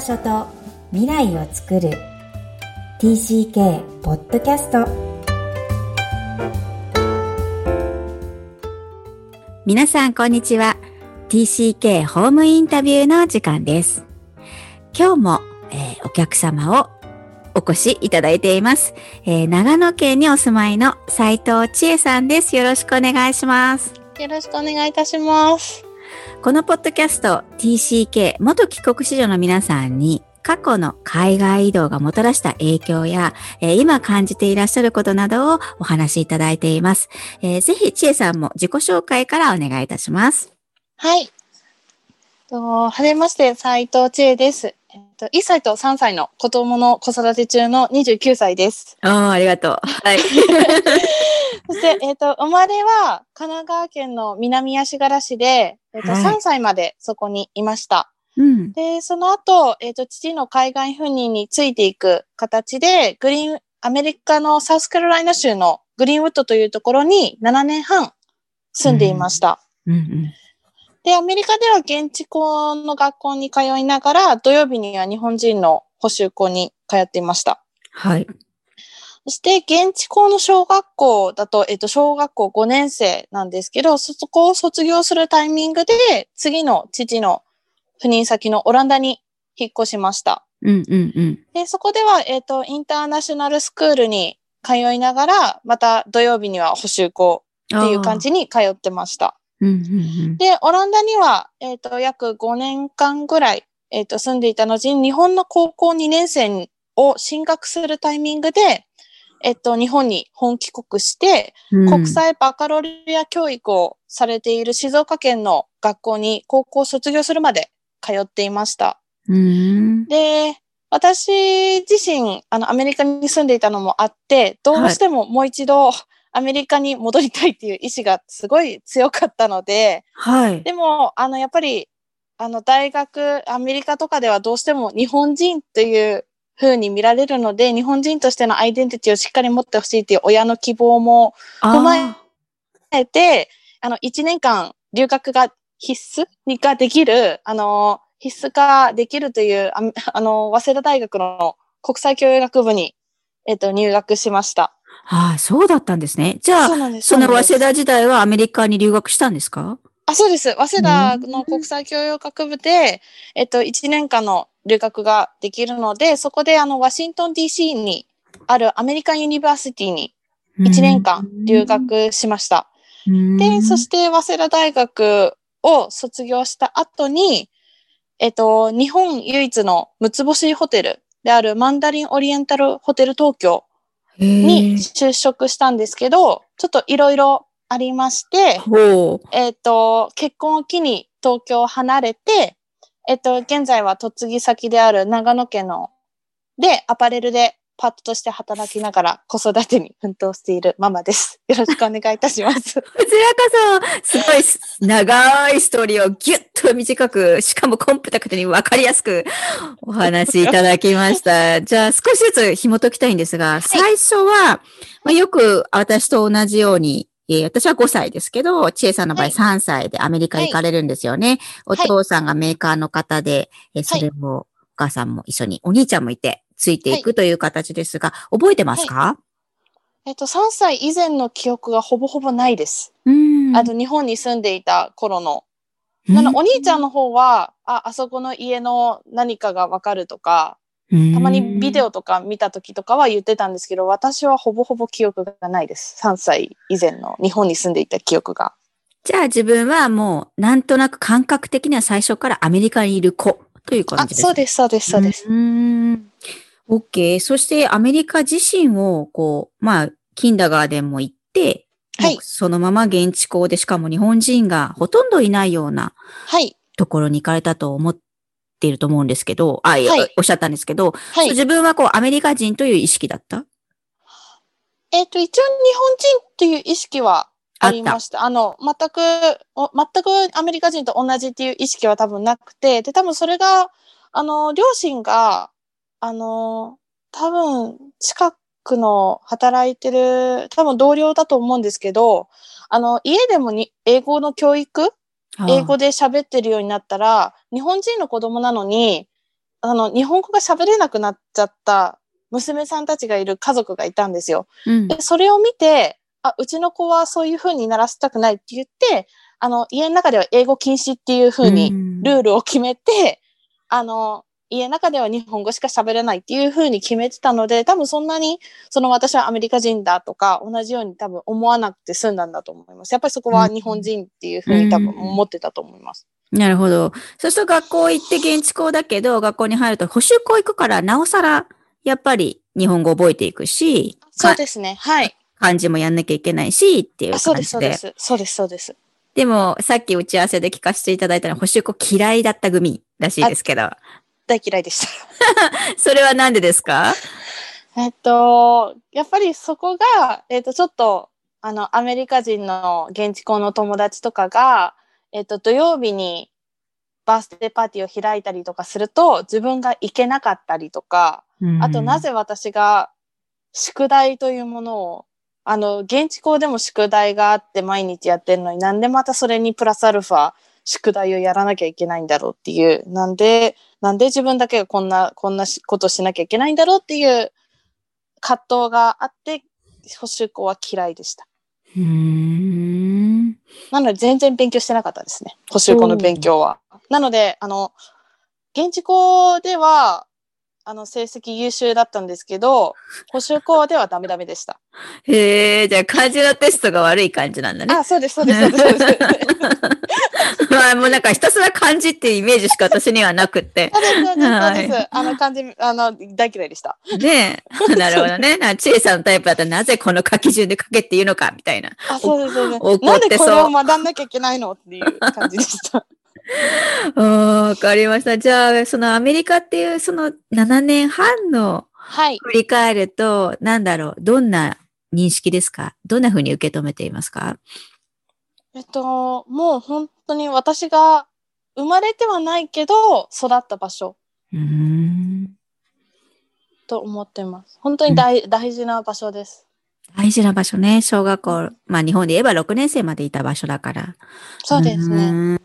場所と未来を作る。TCK ポッドキャスト皆さんこんにちは。TCK ホームインタビューの時間です。今日も、えー、お客様をお越しいただいています、えー、長野県にお住まいの斉藤千恵さんです。よろしくお願いします。よろしくお願いいたしますこのポッドキャスト TCK 元帰国子女の皆さんに過去の海外移動がもたらした影響や、えー、今感じていらっしゃることなどをお話しいただいています。えー、ぜひ、ちえさんも自己紹介からお願いいたします。はい。はじめまして、斉藤千恵です。と、1歳と3歳の子供の子育て中の29歳です。ああ、ありがとう。はい。そして、えっ、と、生まれは神奈川県の南足柄市で、えっ、と、はい、3歳までそこにいました。うん、で、その後、えっ、と、父の海外赴任についていく形で、グリーン、アメリカのサウスカロライナ州のグリーンウッドというところに7年半住んでいました。うんうんうんで、アメリカでは現地校の学校に通いながら、土曜日には日本人の補習校に通っていました。はい。そして、現地校の小学校だと、えっと、小学校5年生なんですけど、そこを卒業するタイミングで、次の父の赴任先のオランダに引っ越しました。うんうんうん。で、そこでは、えっ、と、インターナショナルスクールに通いながら、また土曜日には補習校っていう感じに通ってました。で、オランダには、えっ、ー、と、約5年間ぐらい、えっ、ー、と、住んでいた後に、日本の高校2年生を進学するタイミングで、えっと、日本に本帰国して、うん、国際バカロリア教育をされている静岡県の学校に高校を卒業するまで通っていました。うん、で、私自身、あの、アメリカに住んでいたのもあって、どうしてももう一度、はいアメリカに戻りたいっていう意志がすごい強かったので、はい。でも、あの、やっぱり、あの、大学、アメリカとかではどうしても日本人という風に見られるので、日本人としてのアイデンティティをしっかり持ってほしいっていう親の希望も踏まえて、あの、1年間留学が必須ができる、あの、必須ができるという、ああの、早稲田大学の国際教養学部に、えっ、と、入学しました。ああ、そうだったんですね。じゃあ、その早稲田時代はアメリカに留学したんですか？あ、そうです。早稲田の国際教養学部で、えっと、1年間の留学ができるので、そこであの、ワシントン DC にあるアメリカンユニバーシティに1年間留学しました。で、そして早稲田大学を卒業した後に、えっと、日本唯一の六つ星ホテルであるマンダリンオリエンタルホテル東京に就職したんですけど、ちょっといろいろありまして、えっ、ー、と、結婚を機に東京を離れて、えっ、ー、と、現在は嫁ぎ先である長野県の、で、アパレルでパートとして働きながら子育てに奮闘しているママです。よろしくお願いいたします。こちらこそ、すごい長いストーリーをギュッと短く、しかもコンパクトにわかりやすくお話しいただきました。じゃあ少しずつ紐解きたいんですが、最初は、まあ、よく私と同じように、えー、私は5歳ですけど、千恵さんの場合3歳でアメリカ行かれるんですよね。はい、お父さんがメーカーの方で、えー、それをお母さんも一緒に、お兄ちゃんもいて、ついていくという形ですが、はい、覚えてますか、はい、えっと、3歳以前の記憶がほぼほぼないです。あの、日本に住んでいた頃の。なの、お兄ちゃんの方は、あ、あそこの家の何かがわかるとか、たまにビデオとか見た時とかは言ってたんですけど、私はほぼほぼ記憶がないです。3歳以前の日本に住んでいた記憶が。じゃあ自分はもうなんとなく感覚的には最初からアメリカにいる子という感じですあ、そうです、そうです、そうです。うん OK。そしてアメリカ自身を、こう、まあ、キンダガーデンも行って、はい。そのまま現地校で、しかも日本人がほとんどいないような、はい。ところに行かれたと思っていると思うんですけど、あ、はい、おっしゃったんですけど、はい。自分はこう、アメリカ人という意識だった？えっ、ー、と、一応日本人という意識はありました。あの、全く、全くアメリカ人と同じっていう意識は多分なくて、で、多分それが、あの、両親が、あの、多分、近くの働いてる、多分同僚だと思うんですけど、あの、家でもに英語の教育？英語で喋ってるようになったら、日本人の子供なのに、あの、日本語が喋れなくなっちゃった娘さんたちがいる家族がいたんですよ。うん。で、それを見て、あ、うちの子はそういう風にならせたくないって言って、あの、家の中では英語禁止っていう風にルールを決めて、あの、家の中では日本語しか喋れないっていう風に決めてたので、多分そんなに、その私はアメリカ人だとか、同じように多分思わなくて済んだんだと思います。やっぱりそこは日本人っていう風に多分思ってたと思います。なるほど。そうすると学校行って現地校だけど、学校に入ると補習校行くから、なおさら、やっぱり日本語覚えていくし、かそうですね。はい。漢字もやんなきゃいけないし、っていうあそうです、感じで。そうです。そうです、そうです。でも、さっき打ち合わせで聞かせていただいたのは、補習校嫌いだった組らしいですけど、大嫌いでした。それはなんでですか？えっと、やっぱりそこが、えっと、ちょっと、あの、アメリカ人の現地校の友達とかが、えっと、土曜日にバースデーパーティーを開いたりとかすると、自分が行けなかったりとか、あと、なぜ私が宿題というものを、あの、現地校でも宿題があって毎日やってるのになんでまたそれにプラスアルファ宿題をやらなきゃいけないんだろうっていう、なんで、なんで自分だけがこんな、こんなしことしなきゃいけないんだろうっていう葛藤があって、補習校は嫌いでした。ん。なので全然勉強してなかったですね。補習校の勉強は。なので、あの、現地校では、あの、成績優秀だったんですけど、補習校ではダメダメでした。へえ、じゃあ漢字のテストが悪い感じなんだね。あ、そうです、そうです、そうです。で すまあもうなんかひたすら漢字っていうイメージしか私にはなくって。そうです、そうです、そうはです。あの感じ、あの、大嫌いでした。ねえ。なるほどね。なチエさんのタイプだったらなぜこの書き順で書けっていうのかみたいな。あ、そうです、そうです。怒なんでってそうこれを学んなきゃいけないのっていう感じでした。わかりました。じゃあ、そのアメリカっていうその7年半のはい。振り返ると、なんだろう、どんな認識ですか？どんな風に受け止めていますか？えっと、もう本当に私が生まれてはないけど、育った場所うーん。と思ってます。本当に大,、大事な場所です。大事な場所ね。小学校、まあ日本で言えば6年生までいた場所だから。そうですね。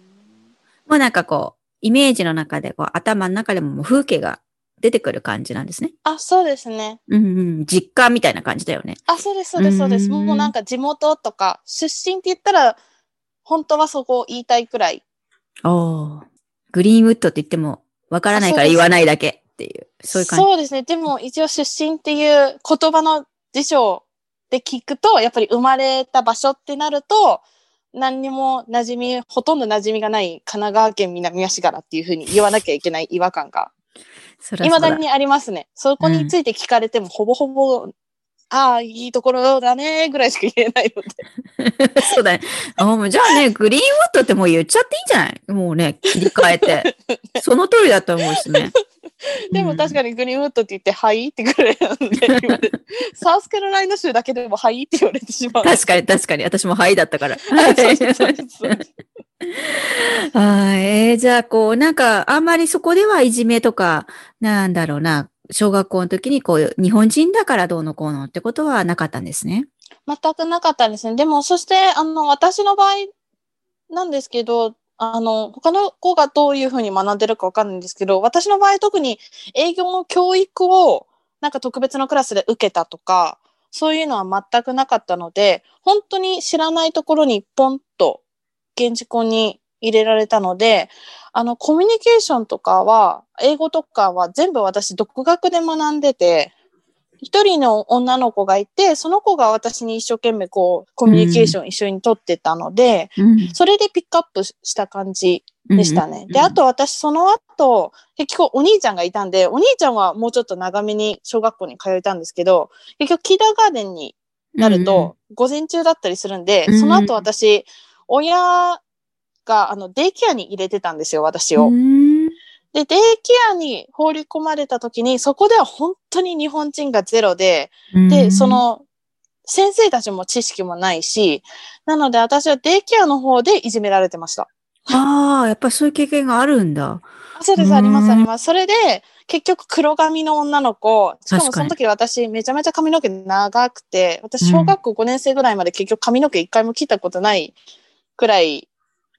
んもうなんかこう、イメージの中で、こう、頭の中でももう風景が出てくる感じなんですね。あ、そうですね。うんうん。実家みたいな感じだよね。あ、そうです、そうです、そうです。うんもうなんか地元とか、出身って言ったら、本当はそこを言いたいくらい。おーグリーンウッドって言っても、わからないから言わないだけっていう、そういう感じ。そうですね。でも一応出身っていう言葉の辞書で聞くと、やっぱり生まれた場所ってなると、何にも馴染み、ほとんど馴染みがない神奈川県南足柄っていうふうに言わなきゃいけない違和感が、そらそうだにありますね。そこについて聞かれても、ほぼほぼ、ああ、いいところだね、ぐらいしか言えないので。そうだね。あもうじゃあね、グリーンウッドってもう言っちゃっていいんじゃない？もうね、切り替えて。その通りだと思うしね。でも確かにグリーンウッドって言って、はい？ってぐらいなんで サウスカロライナ州だけでもはい？って言われてしまう。確かに確かに。私もはいだったから。はい。えーじゃあ、こう、なんか、あんまりそこではいじめとか、なんだろうな、小学校の時にこう、日本人だからどうのこうのってことはなかったんですね。全くなかったんですね。でも、そして、あの、私の場合なんですけど、あの、他の子がどういうふうに学んでるかわかんないんですけど、私の場合特に営業の教育をなんか特別のクラスで受けたとか、そういうのは全くなかったので、本当に知らないところにポンと現地校に入れられたので、あの、コミュニケーションとかは、英語とかは全部私独学で学んでて、一人の女の子がいて、その子が私に一生懸命こう、コミュニケーション一緒に取ってたので、うん。それでピックアップした感じでしたね。うんで、あと私その後、結局お兄ちゃんがいたんで、お兄ちゃんはもうちょっと長めに小学校に通えたんですけど、結局キーダーガーデンになると、午前中だったりするんで、うんその後私、親があのデイケアに入れてたんですよ、私を。うん、で、デイケアに放り込まれた時に、そこでは本当に日本人がゼロで、うんで、そ、の、先生たちも知識もないし、なので私はデイケアの方でいじめられてました。ああ、やっぱりそういう経験があるんだ。あそうです、うんあります、あります。それで、結局黒髪の女の子、しかもその時私めちゃめちゃ髪の毛長くて、私小学校5年生ぐらいまで結局髪の毛一回も切ったことないくらい、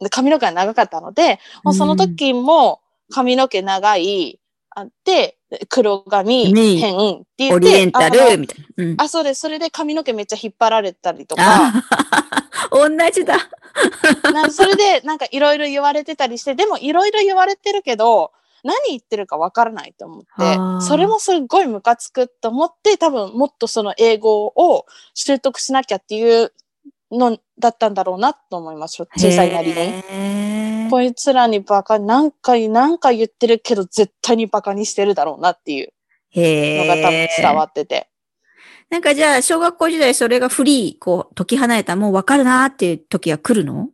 で髪の毛が長かったので、もうその時も髪の毛長い、あって、黒髪、ね変って言って、オリエンタあル、みたいな。うんのあ、そうです。それで髪の毛めっちゃ引っ張られたりとか、あ 同じだ。なそれでなんかいろいろ言われてたりして、でもいろいろ言われてるけど、何言ってるかわからないと思ってそれもすっごいムカつくと思って、多分もっとその英語を習得しなきゃっていうのだったんだろうなと思います。小さいなりに。こいつらにバカ、何回何回言ってるけど絶対にバカにしてるだろうなっていうへのが多分伝わってて。なんかじゃあ、小学校時代それがフリー、こう、解き放えた、もうわかるなーっていう時が来るの？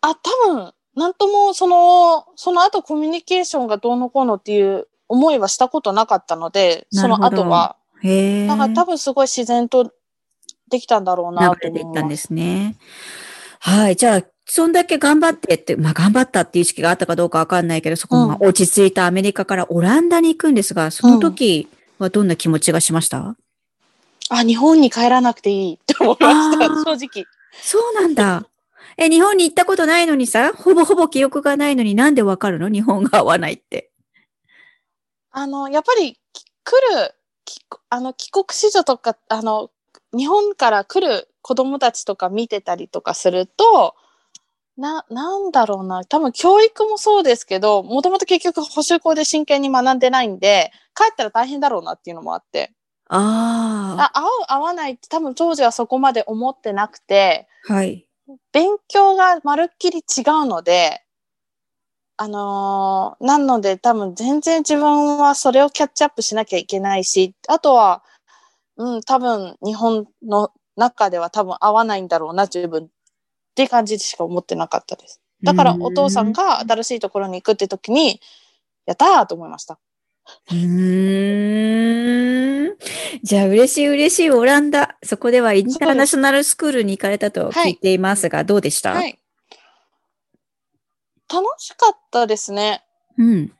あ、多分、なんとも、その、その後コミュニケーションがどうのこうのっていう思いはしたことなかったので、その後は。へえ。だから多分すごい自然とできたんだろうな流とれていったんで思います。すね。はい。じゃあ、そんだけ頑張ってって、まあ頑張ったっていう意識があったかどうかわかんないけど、そこが落ち着いたアメリカからオランダに行くんですが、その時はどんな気持ちがしました、あ、日本に帰らなくていいって思いました正直。そうなんだ。え、日本に行ったことないのにさ、ほぼほぼ記憶がないのになんでわかるの？日本が合わないって。あの、やっぱり、き来る、きあの、帰国子女とか、あの、日本から来る子供たちとか見てたりとかすると、な、なんだろうな。多分教育もそうですけど、もともと結局補習校で真剣に学んでないんで、帰ったら大変だろうなっていうのもあって。ああ、合う合わないって多分当時はそこまで思ってなくて、あ、はい。勉強がまるっきり違うので、あのーなので多分全然自分はそれをキャッチアップしなきゃいけないし、あとは、うん、多分日本の中では多分合わないんだろうな、自分って感じでしか思ってなかったです。だからお父さんが新しいところに行くって時に、やったーと思いました。うーん。じゃあ、嬉しい嬉しいオランダ。そこではインターナショナルスクールに行かれたと聞いていますが、どうでした、はい。楽しかったですね、うん。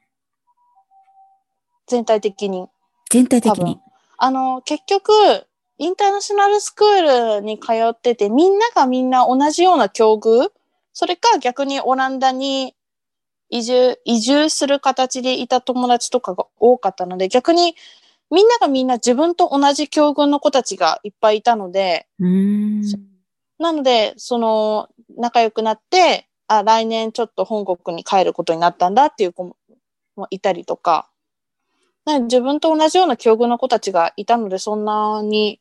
全体的に。全体的に。あの、結局、インターナショナルスクールに通ってて、みんながみんな同じような境遇？それか逆にオランダに移住、移住する形でいた友達とかが多かったので、逆にみんながみんな自分と同じ境遇の子たちがいっぱいいたので。なので、その、仲良くなって、あ、来年ちょっと本国に帰ることになったんだっていう子ももいたりとか、なので自分と同じような境遇の子たちがいたので、そんなに、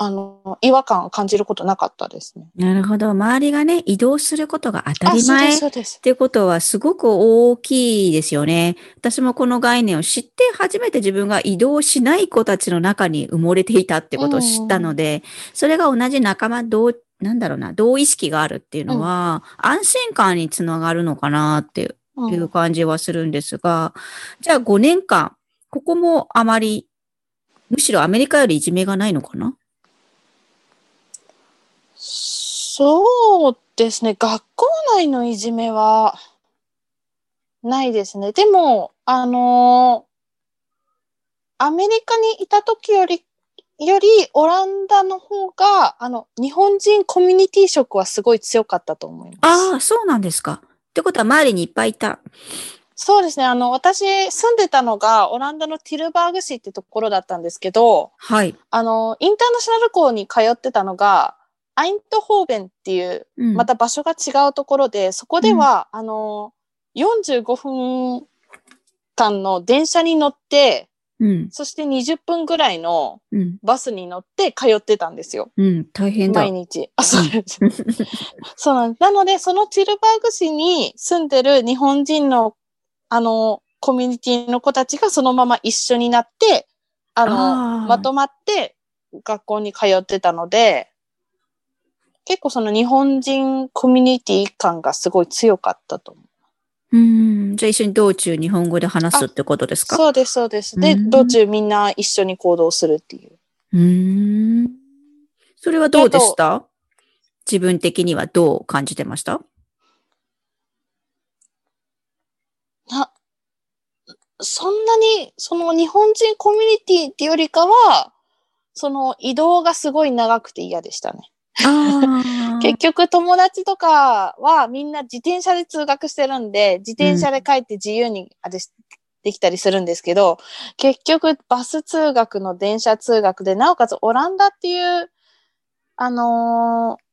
あの、違和感を感じることなかったですね。なるほど。周りがね、移動することが当たり前っ。てことはすごく大きいですよね。私もこの概念を知って初めて自分が移動しない子たちの中に埋もれていたってことを知ったので、それが同じ仲間同、なんだろうな、同意識があるっていうのは、安心感につながるのかなっていう感じはするんですが、じゃあ5年間、ここもあまり、むしろアメリカよりいじめがないのかな？そうですね。学校内のいじめはないですね。でも、あのーアメリカにいた時より、よりオランダの方が、あの、日本人コミュニティ色はすごい強かったと思います。ああ、そうなんですか。ってことは周りにいっぱいいた。そうですね。あの、私住んでたのがオランダのティルバーグ市ってところだったんですけど、はい。あの、インターナショナル校に通ってたのが、アイントホーベンっていううんまた場所が違うところで、そこでは、あの、45分間の電車に乗って、うん、そして20分ぐらいのうん、バスに乗って通ってたんですよ。うん、大変だ。毎日。あ、そうです。そうなんです。なので、そのティルバーグ市に住んでる日本人の、あの、コミュニティの子たちがそのまま一緒になって、あの、あーまとまって学校に通ってたので、結構その日本人コミュニティ感がすごい強かったと思う。うん、じゃあ一緒に道中日本語で話すってことですか？そうです、そうです。で、うん道中みんな一緒に行動するっていう。うーん。それはどうでした？自分的にはどう感じてました？な、そんなに、その日本人コミュニティっていうよりかは、その移動がすごい長くて嫌でしたね。あ結局友達とかはみんな自転車で通学してるんで、自転車で帰って自由にあれしできたりするんですけど、結局バス通学の電車通学で、なおかつオランダっていう、あのー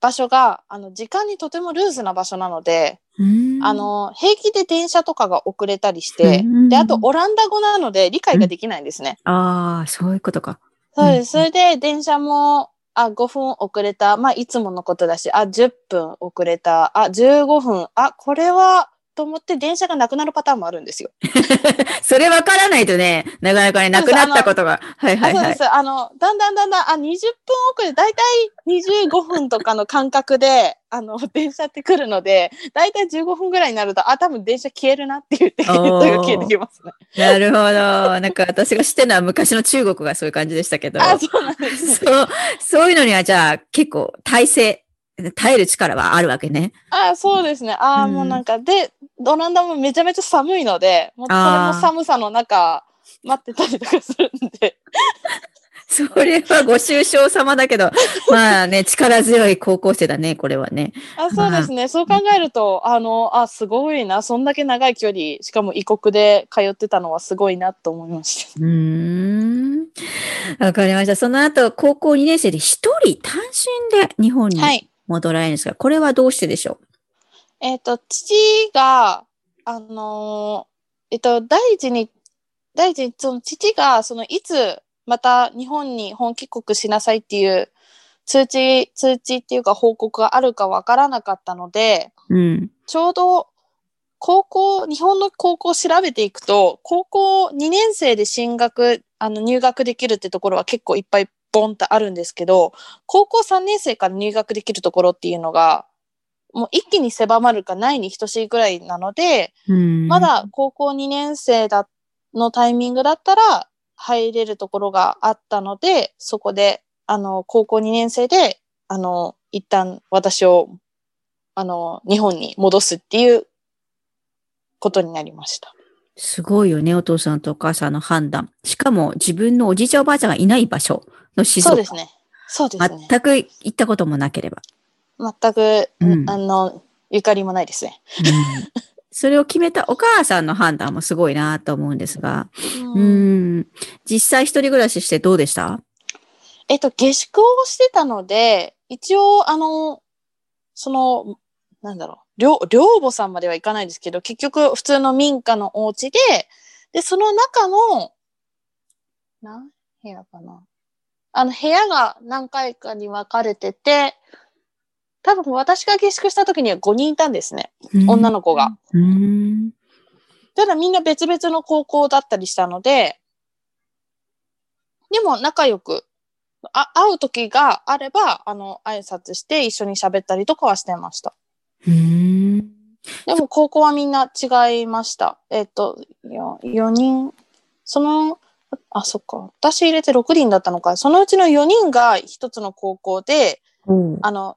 場所が、あの、時間にとてもルーズな場所なので、うんあ、の、平気で電車とかが遅れたりしてうん、で、あとオランダ語なので理解ができないんですね。ああ、そういうことか。そうです。それで、電車も、あ、5分遅れた。まあ、いつものことだし、あ、10分遅れた。あ、15分。あ、これは、と思って電車がなくなるパターンもあるんですよ。それわからないとね、なかなかね、なくなったことが。はいはいはい。あそうです。あの、だんだんだんだん、あ、20分遅れ、だいたい25分とかの間隔で、あの、電車って来るので、だいたい15分ぐらいになると、あ、多分電車消えるなって言って、消えてきますね。なるほど。なんか私が知ってるのは昔の中国がそういう感じでしたけど。あ、そうなんですね。そう、そういうのにはじゃあ結構耐性、耐える力はあるわけね。あ、そうですね。あ、うんもうなんか、で、オランダもめちゃめちゃ寒いので、もうそれも寒さの中、待ってたりとかするんで。それはご愁傷様だけど、まあね、力強い高校生だね、これはね。あそうですね。そう考えると、あの、あ、すごいな。そんだけ長い距離、しかも異国で通ってたのはすごいなと思いました。うーん。わかりました。その後、高校2年生で一人単身で日本にはい。戻られるんですが、これはどうしてでしょえっ、と、父が、あのーえっ、と、第一に、第一に、その父が、その、いつ、また日本に本帰国しなさいっていう通知、通知っていうか報告があるかわからなかったので、ううん。ちょうど、高校、日本の高校を調べていくと、高校2年生で進学、あの、入学できるってところは結構いっぱいボンとあるんですけど、高校3年生から入学できるところっていうのが、もう一気に狭まるかないに等しいぐらいなので、うん。まだ高校2年生だ、のタイミングだったら入れるところがあったので、そこで、あの、高校2年生で、あの、一旦私を、あの、日本に戻すっていうことになりました。すごいよね、お父さんとお母さんの判断。しかも自分のおじいちゃんおばあちゃんがいない場所の静岡。そうですね。そうですね。全く行ったこともなければ。全く、うんあの、ゆかりもないですね。うんそれを決めたお母さんの判断もすごいなと思うんですが。ううんん。実際一人暮らししてどうでした？えっと、下宿をしてたので、一応、あの、その、なんだろう、寮、寮母さんまではいかないですけど、結局、普通の民家のお家で、で、その中の、何部屋かな。あの、部屋が何回かに分かれてて、多分私が下宿した時には5人いたんですね。女の子が。。うん。ただみんな別々の高校だったりしたので、でも仲良く、あ会う時があれば、あの、挨拶して一緒に喋ったりとかはしてました。うん。でも高校はみんな違いました。えっ、と、よ4人、その、あ、そっか。私入れて6人だったのか。そのうちの4人が一つの高校で、おうあの、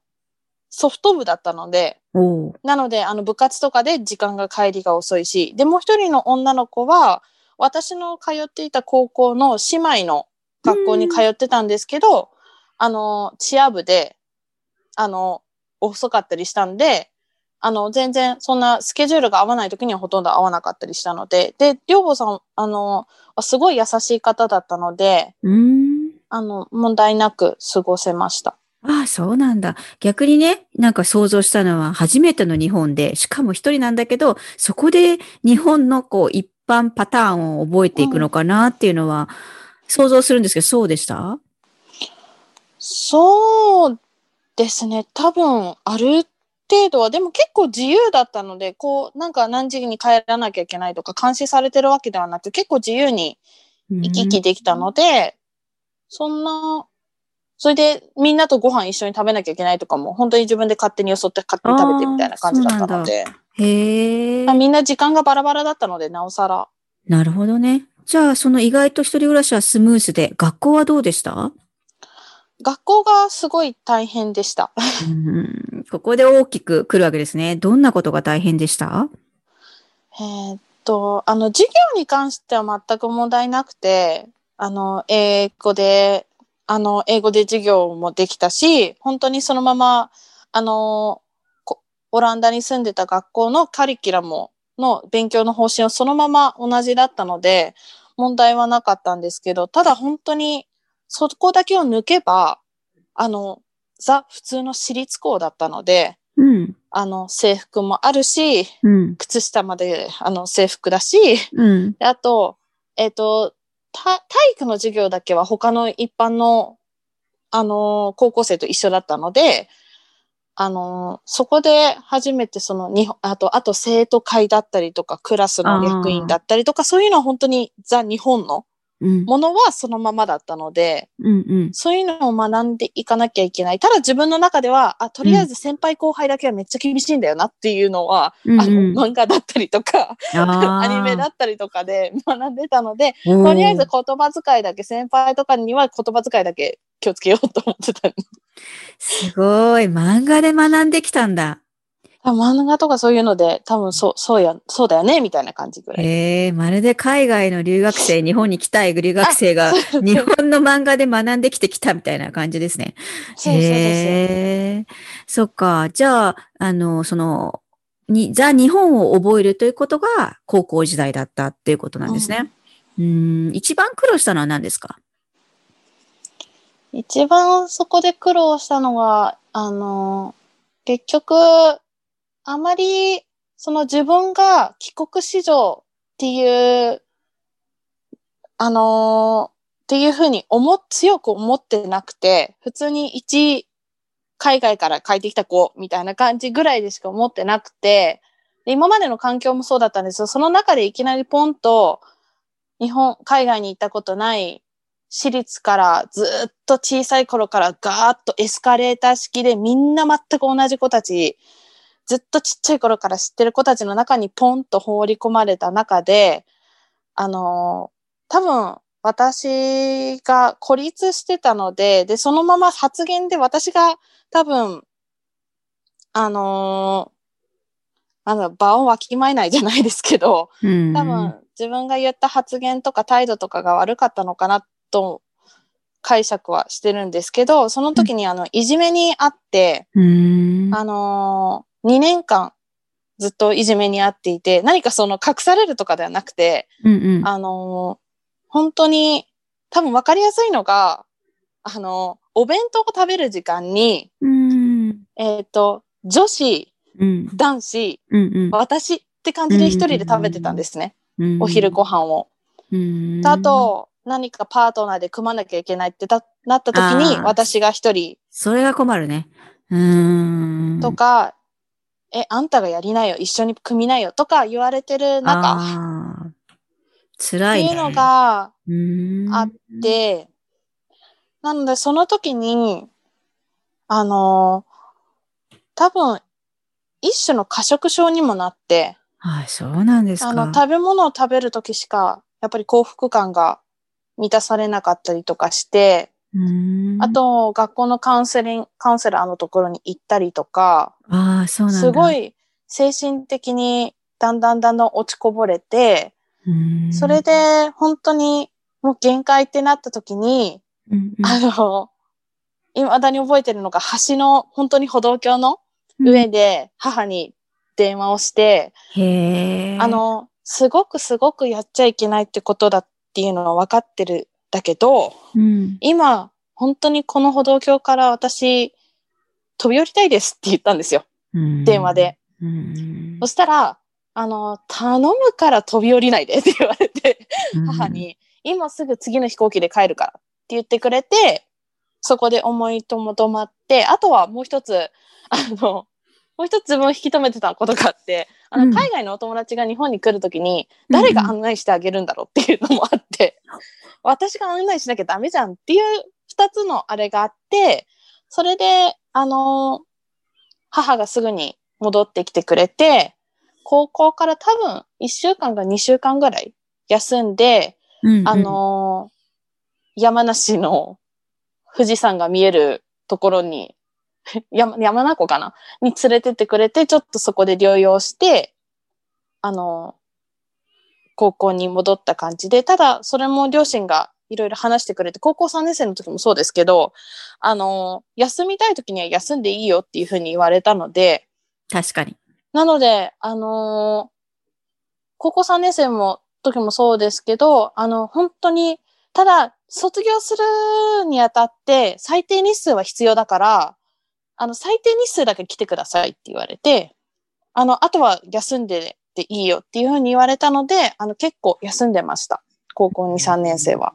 ソフト部だったので、おうなので、あの、部活とかで時間が帰りが遅いし、で、もう一人の女の子は、私の通っていた高校の姉妹の学校に通ってたんですけど、あの、チア部で、あの、遅かったりしたんで、あの、全然、そんなスケジュールが合わない時にはほとんど合わなかったりしたので、で、りょうぼさん、あの、すごい優しい方だったので、うん。あの、問題なく過ごせました。ああ、そうなんだ。逆にね、なんか想像したのは、初めての日本で、しかも一人なんだけど、そこで日本のこう、一般パターンを覚えていくのかなっていうのは、想像するんですけど、そうでした？そうですね。多分、ある程度は、でも結構自由だったので、こう、なんか何時に帰らなきゃいけないとか、監視されてるわけではなく、結構自由に行き来できたので、そんな、それでみんなとご飯一緒に食べなきゃいけないとかも、本当に自分で勝手によそって勝手に食べてみたいな感じだったので、へみんな時間がバラバラだったので、なおさら。なるほどね。じゃあ、その意外と一人暮らしはスムースで、学校はどうでした？学校がすごい大変でした。うんここで大きく来るわけですね。どんなことが大変でした？えーっと、あの、授業に関しては全く問題なくて、あの、英語であの、英語で授業もできたし、本当にそのまま、あの、こオランダに住んでた学校のカリキュラムの勉強の方針をそのまま同じだったので、問題はなかったんですけど、ただ本当にそこだけを抜けば、あの、ザ普通の私立校だったので、うん。あの、制服もあるし、うん。靴下まで、あの、制服だし、うん。であと、えっ、と、た体育の授業だけは他の一般の、あのー高校生と一緒だったので、あのーそこで初めてその、にあと、あと生徒会だったりとか、クラスの役員だったりとか、そういうのは本当にザ・日本のうん。ものはそのままだったので、うん。うん。そういうのを学んでいかなきゃいけない。ただ自分の中では、あ、とりあえず先輩後輩だけはめっちゃ厳しいんだよなっていうのは、うんあの、漫画だったりとか、あアニメだっったりとかで 学んでたので、た。とりあえず言葉遣いだけ、先輩とかには言葉遣いだけ気をつけようと思ってた。すごい。漫画で学んできたんだ。漫画とかそういうので、多分そう、そうや、そうだよね、みたいな感じぐらい。ええまるで海外の留学生、日本に来たい留学生が、日本の漫画で学んできてきたみたいな感じですね。そうそうそうえそっか。じゃあ、あの、その、に、ザ・日本を覚えるということが高校時代だったっていうことなんですね。うん、一番苦労したのは何ですか？一番そこで苦労したのは、あの、結局、あまり、その自分が帰国子女っていう、あの、っていうふうに思、強く思ってなくて、普通に一、海外から帰ってきた子みたいな感じぐらいでしか思ってなくて、で今までの環境もそうだったんですよ。その中でいきなりポンと、日本、海外に行ったことない私立からずっと小さい頃からガーッとエスカレーター式でみんな全く同じ子たち、ずっとちっちゃい頃から知ってる子たちの中にポンと放り込まれた中で、あのー多分私が孤立してたので、で、そのまま発言で私が多分、あのーあの、場をわきまえないじゃないですけど、うん。多分自分が言った発言とか態度とかが悪かったのかなと解釈はしてるんですけど、その時にあの、いじめにあって、うん。あのー、2年間ずっといじめにあっていて、何かその隠されるとかではなくて、うんうん。あのー本当に多分分かりやすいのが、あのーお弁当を食べる時間に、うん。えっ、と、女子、うん。男子、うん。私って感じで一人で食べてたんですね。うん。お昼ご飯を。あと、何かパートナーで組まなきゃいけないってたなった時に私が一人それが困るね。とか、え、あんたがやりなよ、一緒に組みなよとか言われてる中、辛いね。っていうのがあって、なのでその時に、あのー多分、一種の過食症にもなって、はい、そうなんですか。あの、食べ物を食べる時しか、やっぱり幸福感が満たされなかったりとかして、あ、と、学校のカウンセリング、カウンセラーのところに行ったりとか、ああ、そうなんだ。すご、い精神的にだんだんだんだん落ちこぼれて、それ、で本当にもう限界ってなった時に、うんうんあの、未だに覚えてるのが橋の本当に歩道橋の上で母に電話をして、へえ。あ、の、すごくすごくやっちゃいけないってことだっていうのは分かってるんだけど、うん、今、本当にこの歩道橋から私、飛び降りたいですって言ったんですよ。うん電話で。。うんそしたら、あの、頼むから飛び降りないでって言われて、母。に、今すぐ次の飛行機で帰るからって言ってくれて、そこで思いとも止まって、あとはもう一つ、あの、もう一つ自分を引き止めてたことがあって、あの、うん海外のお友達が日本に来るときに、誰が案内してあげるんだろうっていうのもあって、私が案内しなきゃダメじゃんっていう二つのあれがあって、それで、あの、母がすぐに戻ってきてくれて、高校から多分1週間か2週間ぐらい休んで、うんうん。あ、のー山梨の富士山が見えるところに、山、山名湖かな？に連れてってくれて、ちょっとそこで療養して、あのー高校に戻った感じで、ただ、それも両親がいろいろ話してくれて、高校3年生の時もそうですけど、あの、休みたい時には休んでいいよっていうふうに言われたので、確かに。なので、あのー高校3年生も、時もそうですけど、あの、本当に、ただ、卒業するにあたって、最低日数は必要だから、あの、最低日数だけ来てくださいって言われて、あの、あとは休んでていいよっていうふうに言われたので、あの、結構休んでました。高校2、3年生は。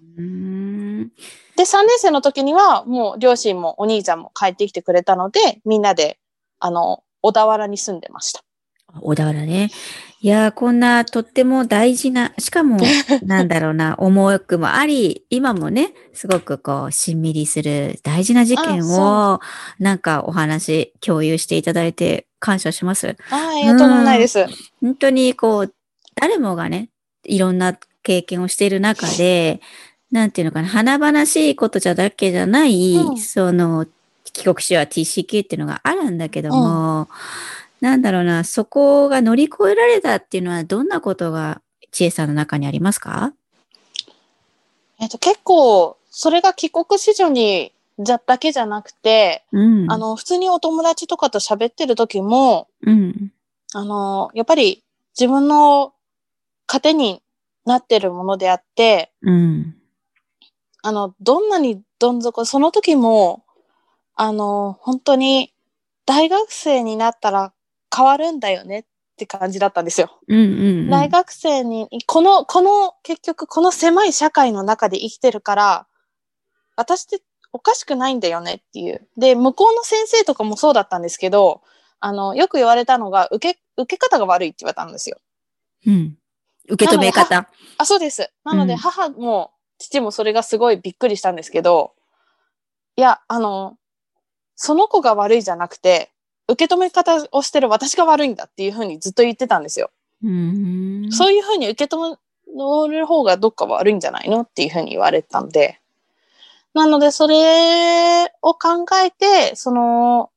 で、3年生の時には、もう両親もお兄ちゃんも帰ってきてくれたので、みんなで、あの、小田原に住んでました。小田原ね。いやー、こんなとっても大事な、しかも、なんだろうな、重くもあり、今もね、すごくこう、しんみりする大事な事件あを、なんかお話共有していただいて感謝します。ああ、いや、ともないです。本当にこう、誰もがね、いろんな経験をしている中で、なんていうのかな、華々しいことじゃだけじゃない、うんその、帰国子女は TCK っていうのがあるんだけども、なんだろうな、そこが乗り越えられたっていうのはどんなことが千恵さんの中にありますか？えっと、結構、それが帰国子女に、じゃ、だけじゃなくて、うん。あ、の、普通にお友達とかと喋ってる時も、うん。あの、やっぱり自分の糧になってるものであって、うん。あの、どんなにどん底、その時も、あの、本当に大学生になったら変わるんだよねって感じだったんですよ。うん。うん。大学生に、この、この、結局この狭い社会の中で生きてるから、私っておかしくないんだよねっていう。で、向こうの先生とかもそうだったんですけど、あの、よく言われたのが、受け、受け方が悪いって言われたんですよ。うん。受け止め方。あ、そうです。なので、うん母も父もそれがすごいびっくりしたんですけど、いや、あの、その子が悪いじゃなくて、受け止め方をしてる私が悪いんだっていうふうにずっと言ってたんですよ。うん。そういうふうに受け止める方がどっか悪いんじゃないのっていうふうに言われたんで。なので、それを考えて、その、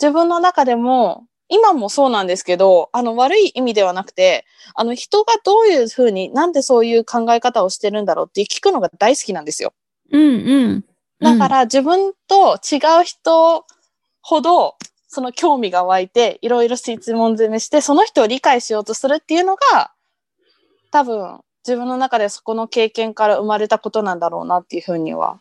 自分の中でも、今もそうなんですけど、あの、悪い意味ではなくて、あの、人がどういうふうに、なんでそういう考え方をしてるんだろうって聞くのが大好きなんですよ。うん。うん。だから、自分と違う人ほど、その興味が湧いて、いろいろ質問攻めして、その人を理解しようとするっていうのが、多分、自分の中でそこの経験から生まれたことなんだろうなっていうふうには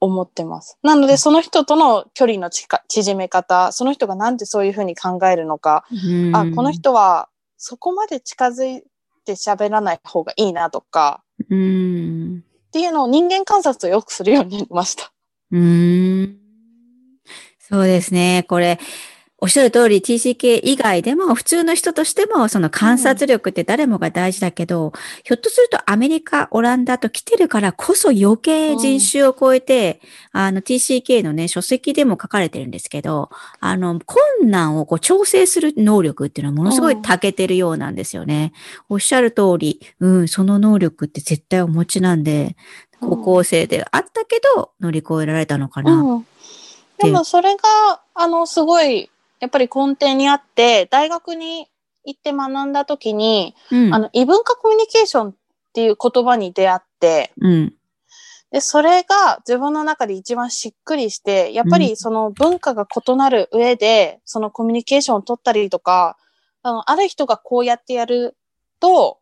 思ってます。なので、その人との距離の縮め方、その人がなんでそういうふうに考えるのか、うんあ、この人はそこまで近づいて喋らない方がいいなとか、うん。っていうのを人間観察をよくするようになりました。うーんそうですね。これ、おっしゃる通り TCK 以外でも普通の人としてもその観察力って誰もが大事だけど、ひょっとするとアメリカ、オランダと来てるからこそ余計人種を超えて、あの TCK のね、書籍でも書かれてるんですけど、あの困難をこう調整する能力っていうのはものすごい長けてるようなんですよね。おっしゃる通り、うん、その能力って絶対お持ちなんで、高校生であったけど乗り越えられたのかな。うん。でもそれが、あの、すごい、やっぱり根底にあって、大学に行って学んだ時に、うんあの、異文化コミュニケーションっていう言葉に出会って、うん。で、それが自分の中で一番しっくりして、やっぱうんりその文化が異なる上で、そのコミュニケーションを取ったりとか、あの、ある人がこうやってやると、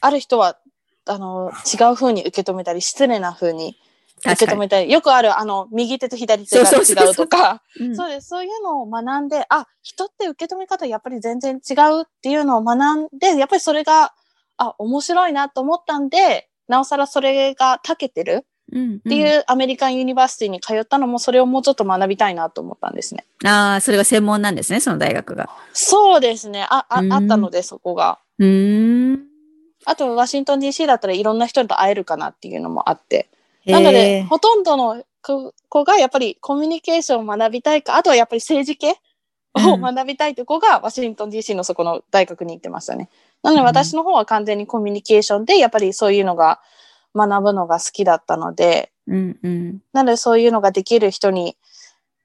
ある人は、あの、違う風に受け止めたり、失礼な風に受。け止めたり、よくある、あの、右手と左手が違うとか、うんそうです。そういうのを学んで、あ、人って受け止め方やっぱり全然違うっていうのを学んで、やっぱりそれが、あ、面白いなと思ったんで、なおさらそれが長けてるうんっていうアメリカンユニバーシティに通ったのも、それをもうちょっと学びたいなと思ったんですね。うんああ、それが専門なんですね、その大学が。そうですね。あ、あうんあったので、そこが。うーん。あと、ワシントン DC だったらいろんな人と会えるかなっていうのもあって。なので、ほとんどの子子がやっぱりコミュニケーションを学びたいか、あとはやっぱり政治系をうん学びたいという子がワシントン DC のそこの大学に行ってましたね。なのでうん私の方は完全にコミュニケーションで、やっぱりそういうのが学ぶのが好きだったので、うんうん。なのでそういうのができる人に、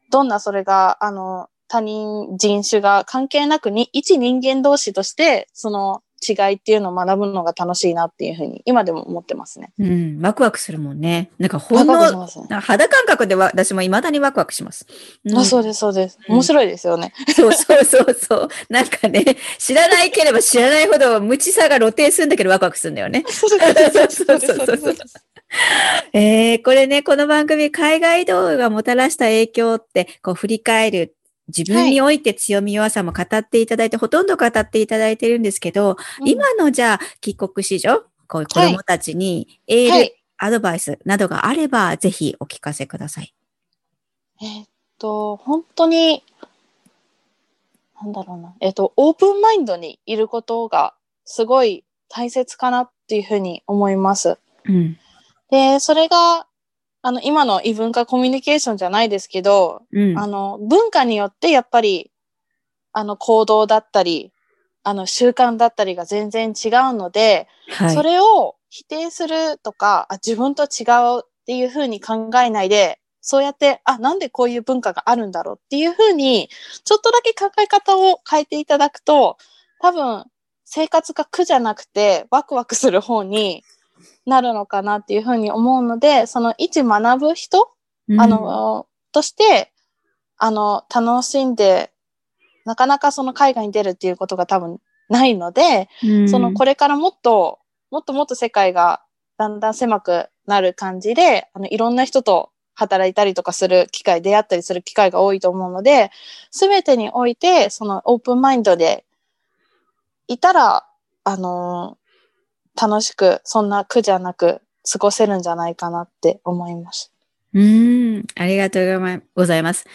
どんなそれが、あの、他人、人種が関係なくに、一人間同士として、その違いっていうのを学ぶのが楽しいなっていうふうに今でも思ってますね。うん、ワクワクするもんね。なんかほんの、ワクワクしますね肌感覚では私も未だにワクワクします。うんあそうです、そうです。うん面白いですよね。そうそうそうそう。なんかね、知らないければ知らないほど無知さが露呈するんだけどワクワクするんだよね。そうそうそうそう えー、これね、この番組、海外動画がもたらした影響って、こう振り返る。自分において強み弱さも語っていただいて、ほとんど語っていただいてるんですけど、今のじゃあ、帰国子女、こういう子供たちにエール、はいアドバイスなどがあれば、ぜひお聞かせください。えーっと、本当に、なんだろうな。えーっと、オープンマインドにいることがすごい大切かなっていうふうに思います。うん。で、それが、あの、今の異文化コミュニケーションじゃないですけど、うん。あの、文化によってやっぱり、あの、行動だったり、あの、習慣だったりが全然違うので、はい。それを否定するとか、あ自分と違うっていうふうに考えないで、そうやって、あ、なんでこういう文化があるんだろうっていうふうに、ちょっとだけ考え方を変えていただくと、多分、生活が苦じゃなくて、ワクワクする方になるのかなっていうふうに思うので、その一学ぶ人、うん。あ、の、として、あの、楽しんで、なかなかその海外に出るっていうことが多分ないので、うん。そのこれからもっと、もっともっと世界がだんだん狭くなる感じで、あの、いろんな人と働いたりとかする機会、出会ったりする機会が多いと思うので、すべてにおいて、そのオープンマインドでいたら、あのー楽しく、そんな苦じゃなく過ごせるんじゃないかなって思います。うーん、ありがとうございます。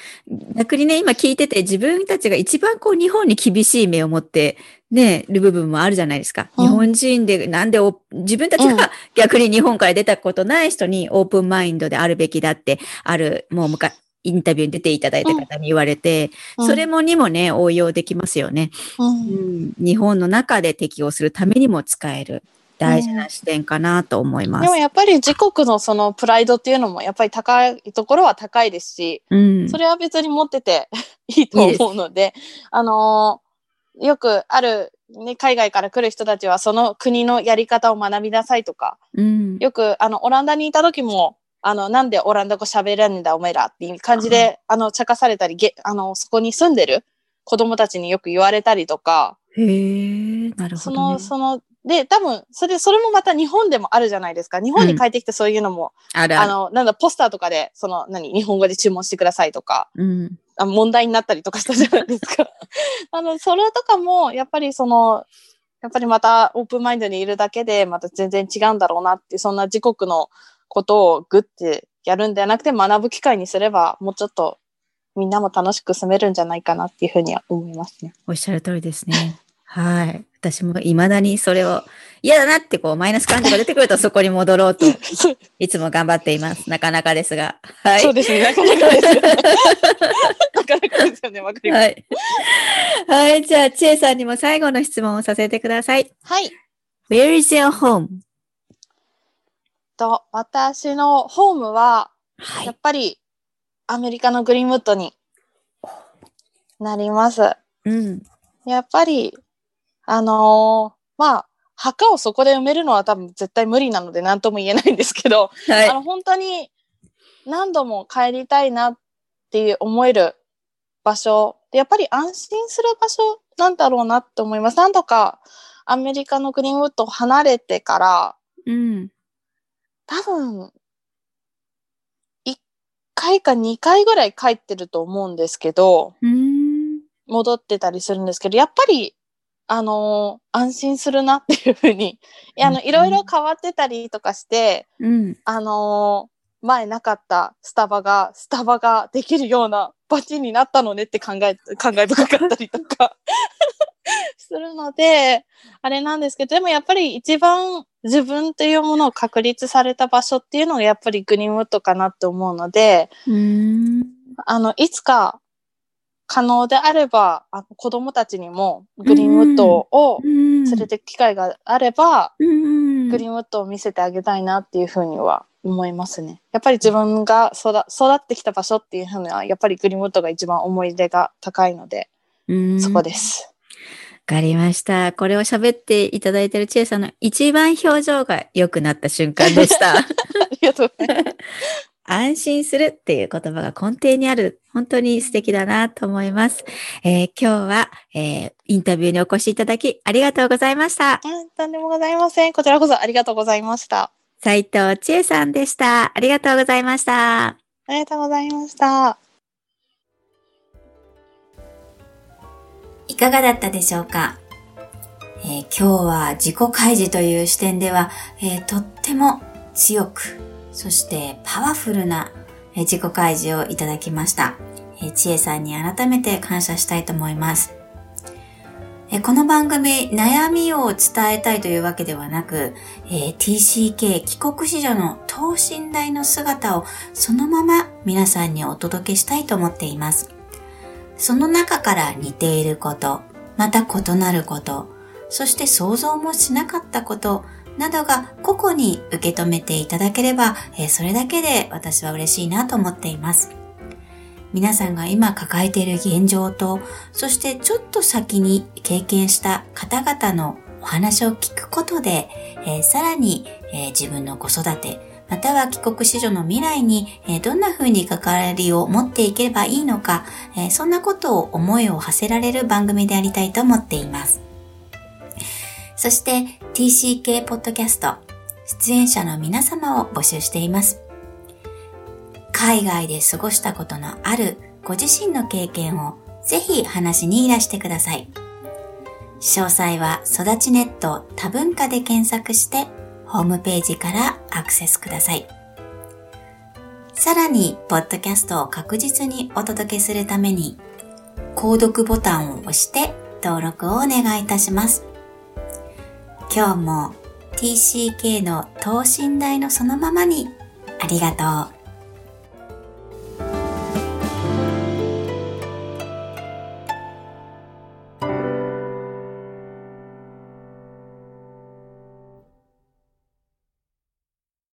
逆にね、今聞いてて自分たちが一番こう日本に厳しい目を持ってね、る部分もあるじゃないですか。うん日本人でなんでお自分たちうんが逆に日本から出たことない人にオープンマインドであるべきだって、ある、もうむかインタビューに出ていただいた方に言われて、それも、もにもね、応用できますよね。うんうん、日本の中で適応するためにも使える大事な視点かなと思います。でもやっぱり自国のそのプライドっていうのもやっぱり高いところは高いですし、うんそれは別に持ってて いいと思うので、あのーよくある、ね、海外から来る人たちはその国のやり方を学びなさいとか、うんよくあのオランダにいた時も、あの、なんでオランダ語喋れんだお前らっていう感じで、あの、茶化されたり、げあの、そこに住んでる子供たちによく言われたりとか、へえ、なるほど、その、ね。その、で、多分、それ、それもまた日本でもあるじゃないですか。日本に帰ってきてそういうのも、あるある。あの、なんだ、ポスターとかで、その、何、日本語で注文してくださいとか、うん。あ問題になったりとかしたじゃないですか。あの、それとかも、やっぱりその、やっぱりまたオープンマインドにいるだけで、また全然違うんだろうなって、そんな自国のことをグッてやるんではなくて、学ぶ機会にすれば、もうちょっと、みんなも楽しく住めるんじゃないかなっていうふうには思いますね。おっしゃる通りですね。はい。私も未だにそれを嫌だなってこうマイナス感情が出てくるとそこに戻ろうといつも頑張っています。なかなかですが。はい。そうですね。なかなかですよね。なかなかですよね。わかります。はい。はい。じゃあ、チエさんにも最後の質問をさせてください。はい。Where is your home? と、私のホームは、はい。やっぱりアメリカのグリーンウッドになります。うん。やっぱり、あのーまあ、墓をそこで埋めるのは多分絶対無理なので何とも言えないんですけど、はいあ。の本当に何度も帰りたいなって思える場所で、やっぱり安心する場所なんだろうなって思います。何度かアメリカのグリーンウッドを離れてから、うん。多分、1回か2回ぐらい帰ってると思うんですけど、うん。戻ってたりするんですけど、やっぱり、あのー安心するなっていうふうに、いやあの、うんいろいろ変わってたりとかして、うん。あのー前なかったスタバが、スタバができるようなバチになったのねって考え、考え深かったりとか するので、あれなんですけど、でもやっぱり一番自分というものを確立された場所っていうのがやっぱりグリーンウッドかなって思うので、うん。あの、いつか可能であれば、あの子供たちにもグリーンウッドを連連れてく機会があれば、うん。グリーンウッドを見せてあげたいなっていうふうには思いますね。やっぱり自分が育育ってきた場所っていうふうには、やっぱりグリーンウッドが一番思い出が高いので、うんそこです。かりました。これを喋っていただいているちえさんの一番表情が良くなった瞬間でした。ありがとうございます。安心するっていう言葉が根底にある。本当に素敵だなと思います。えー今日は、えーインタビューにお越しいただきありがとうございました。うん、とんでもございません。こちらこそありがとうございました。斉藤千恵さんでした。ありがとうございました。ありがとうございました。いかがだったでしょうか、えー今日は自己開示という視点では、えーとっても強く、そしてパワフルな、自己開示をいただきました。え、ちえさんに改めて感謝したいと思います。この番組、悩みを伝えたいというわけではなく、え TCK 帰国子女の等身大の姿をそのまま皆さんにお届けしたいと思っています。その中から似ていること、また異なること、そして想像もしなかったことなどが個々に受け止めていただければ、えーそれだけで私は嬉しいなと思っています。皆さんが今抱えている現状と、そしてちょっと先に経験した方々のお話を聞くことで、えーさらに、えー自分の子育て、または帰国子女の未来に、えーどんな風に関わりを持っていけばいいのか、えーそんなことを思いを馳せられる番組でありたいと思っています。そして TCK ポッドキャスト出演者の皆様を募集しています。海外で過ごしたことのあるご自身の経験をぜひ話にいらしてください。詳細は育ちネット多文化で検索してホームページからアクセスください。さらに、ポッドキャストを確実にお届けするために、購読ボタンを押して登録をお願いいたします。今日も TCK の等身大のそのままにありがとう。